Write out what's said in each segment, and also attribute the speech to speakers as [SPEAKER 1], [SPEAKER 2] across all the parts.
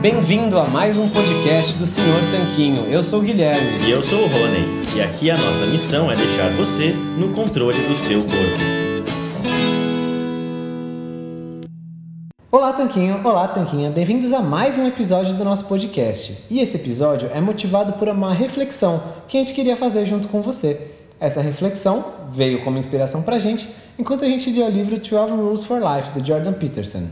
[SPEAKER 1] Bem-vindo a mais um podcast do Senhor Tanquinho. Eu sou o Guilherme.
[SPEAKER 2] E eu sou o Rony. E aqui a nossa missão é deixar você no controle do seu corpo.
[SPEAKER 1] Olá, Tanquinho. Olá, Tanquinha. Bem-vindos a mais um episódio do nosso podcast. E esse episódio é motivado por uma reflexão que a gente queria fazer junto com você. Essa reflexão veio como inspiração pra gente enquanto a gente lia o livro 12 Rules for Life, do Jordan Peterson.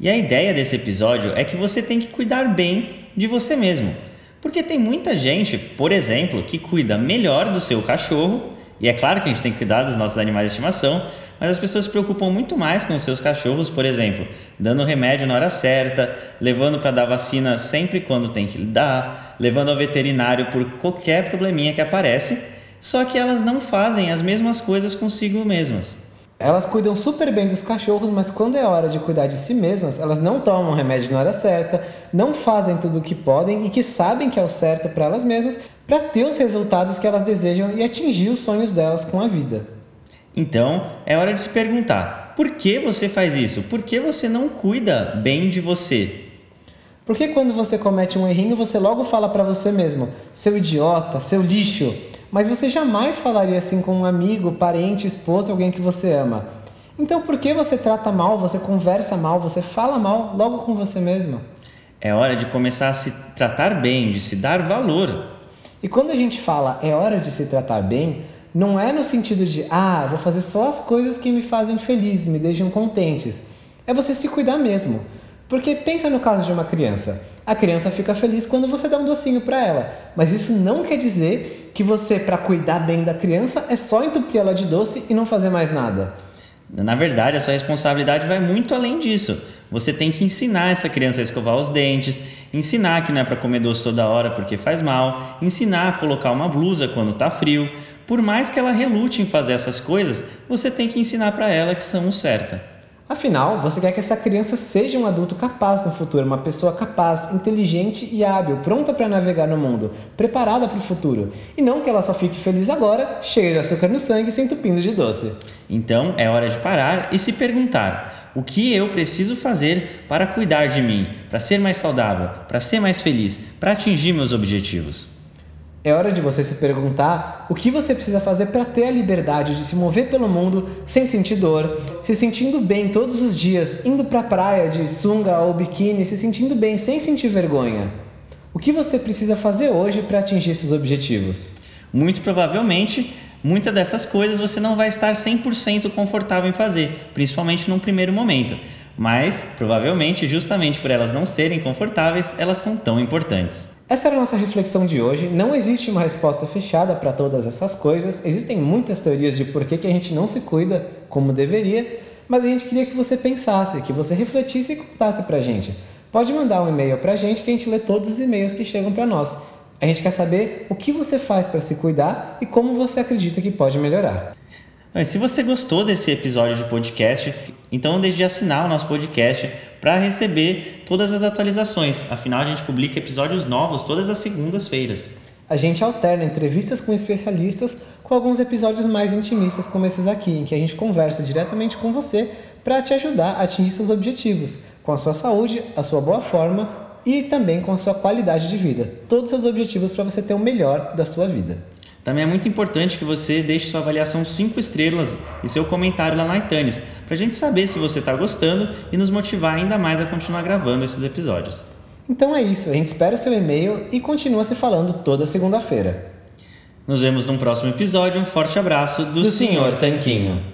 [SPEAKER 2] E a ideia desse episódio é que você tem que cuidar bem de você mesmo. Porque tem muita gente, por exemplo, que cuida melhor do seu cachorro, e é claro que a gente tem que cuidar dos nossos animais de estimação, mas as pessoas se preocupam muito mais com os seus cachorros, por exemplo, dando remédio na hora certa, levando para dar vacina sempre quando tem que dar, levando ao veterinário por qualquer probleminha que aparece, só que elas não fazem as mesmas coisas consigo mesmas.
[SPEAKER 1] Elas cuidam super bem dos cachorros, mas quando é hora de cuidar de si mesmas, elas não tomam o remédio na hora certa, não fazem tudo o que podem e que sabem que é o certo para elas mesmas, para ter os resultados que elas desejam e atingir os sonhos delas com a vida.
[SPEAKER 2] Então, é hora de se perguntar: por que você faz isso? Por que você não cuida bem de você?
[SPEAKER 1] Porque quando você comete um errinho, você logo fala para você mesmo: seu idiota, seu lixo. Mas você jamais falaria assim com um amigo, parente, esposa, alguém que você ama. Então, por que você trata mal, você conversa mal, você fala mal logo com você mesmo?
[SPEAKER 2] É hora de começar a se tratar bem, de se dar valor.
[SPEAKER 1] E quando a gente fala é hora de se tratar bem, não é no sentido de ah, vou fazer só as coisas que me fazem feliz, me deixam contentes. É você se cuidar mesmo. Porque pensa no caso de uma criança. A criança fica feliz quando você dá um docinho para ela, mas isso não quer dizer que você, para cuidar bem da criança, é só entupir ela de doce e não fazer mais nada.
[SPEAKER 2] Na verdade, a sua responsabilidade vai muito além disso. Você tem que ensinar essa criança a escovar os dentes, ensinar que não é para comer doce toda hora porque faz mal, ensinar a colocar uma blusa quando está frio. Por mais que ela relute em fazer essas coisas, você tem que ensinar para ela que são o certo.
[SPEAKER 1] Afinal, você quer que essa criança seja um adulto capaz no futuro, uma pessoa capaz, inteligente e hábil, pronta para navegar no mundo, preparada para o futuro. E não que ela só fique feliz agora, cheia de açúcar no sangue e se entupindo de doce.
[SPEAKER 2] Então é hora de parar e se perguntar: o que eu preciso fazer para cuidar de mim, para ser mais saudável, para ser mais feliz, para atingir meus objetivos?
[SPEAKER 1] É hora de você se perguntar o que você precisa fazer para ter a liberdade de se mover pelo mundo sem sentir dor, se sentindo bem todos os dias, indo para a praia de sunga ou biquíni, se sentindo bem sem sentir vergonha. O que você precisa fazer hoje para atingir esses objetivos?
[SPEAKER 2] Muito provavelmente, muitas dessas coisas você não vai estar 100% confortável em fazer, principalmente num primeiro momento. Mas, provavelmente, justamente por elas não serem confortáveis, elas são tão importantes.
[SPEAKER 1] Essa era a nossa reflexão de hoje. Não existe uma resposta fechada para todas essas coisas. Existem muitas teorias de por que, que a gente não se cuida como deveria, mas a gente queria que você pensasse, que você refletisse e contasse para a gente. Pode mandar um e-mail para a gente que a gente lê todos os e-mails que chegam para nós. A gente quer saber o que você faz para se cuidar e como você acredita que pode melhorar.
[SPEAKER 2] Se você gostou desse episódio de podcast, então deixe de assinar o nosso podcast para receber todas as atualizações. Afinal, a gente publica episódios novos todas as segundas-feiras.
[SPEAKER 1] A gente alterna entrevistas com especialistas com alguns episódios mais intimistas, como esses aqui, em que a gente conversa diretamente com você para te ajudar a atingir seus objetivos, com a sua saúde, a sua boa forma e também com a sua qualidade de vida. Todos os seus objetivos para você ter o melhor da sua vida.
[SPEAKER 2] Também é muito importante que você deixe sua avaliação 5 estrelas e seu comentário lá na iTunes, para a gente saber se você está gostando e nos motivar ainda mais a continuar gravando esses episódios.
[SPEAKER 1] Então é isso, a gente espera o seu e-mail e continua se falando toda segunda-feira.
[SPEAKER 2] Nos vemos num próximo episódio. Um forte abraço do,
[SPEAKER 1] Do Sr. Tanquinho.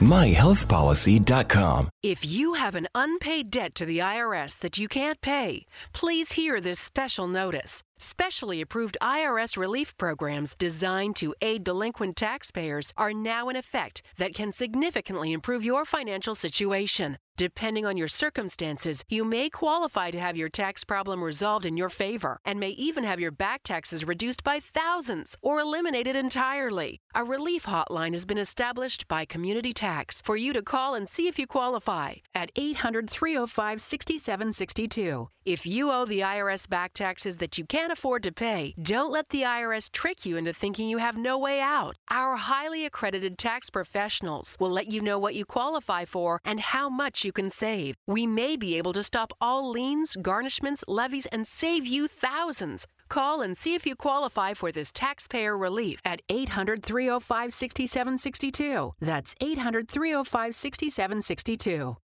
[SPEAKER 3] MyHealthPolicy.com.
[SPEAKER 4] If you have an unpaid debt to the IRS that you can't pay, please hear this special notice. Specially approved IRS relief programs designed to aid delinquent taxpayers are now in effect that can significantly improve your financial situation. Depending on your circumstances, you may qualify to have your tax problem resolved in your favor and may even have your back taxes reduced by thousands or eliminated entirely. A relief hotline has been established by Community Tax for you to call and see if you qualify at 800 305 6762. If you owe the IRS back taxes that you can't afford to pay, don't let the IRS trick you into thinking you have no way out. Our highly accredited tax professionals will let you know what you qualify for and how much you can save. We may be able to stop all liens, garnishments, levies, and save you thousands. Call and see if you qualify for this taxpayer relief at 800 305 6762. That's 800 305 6762.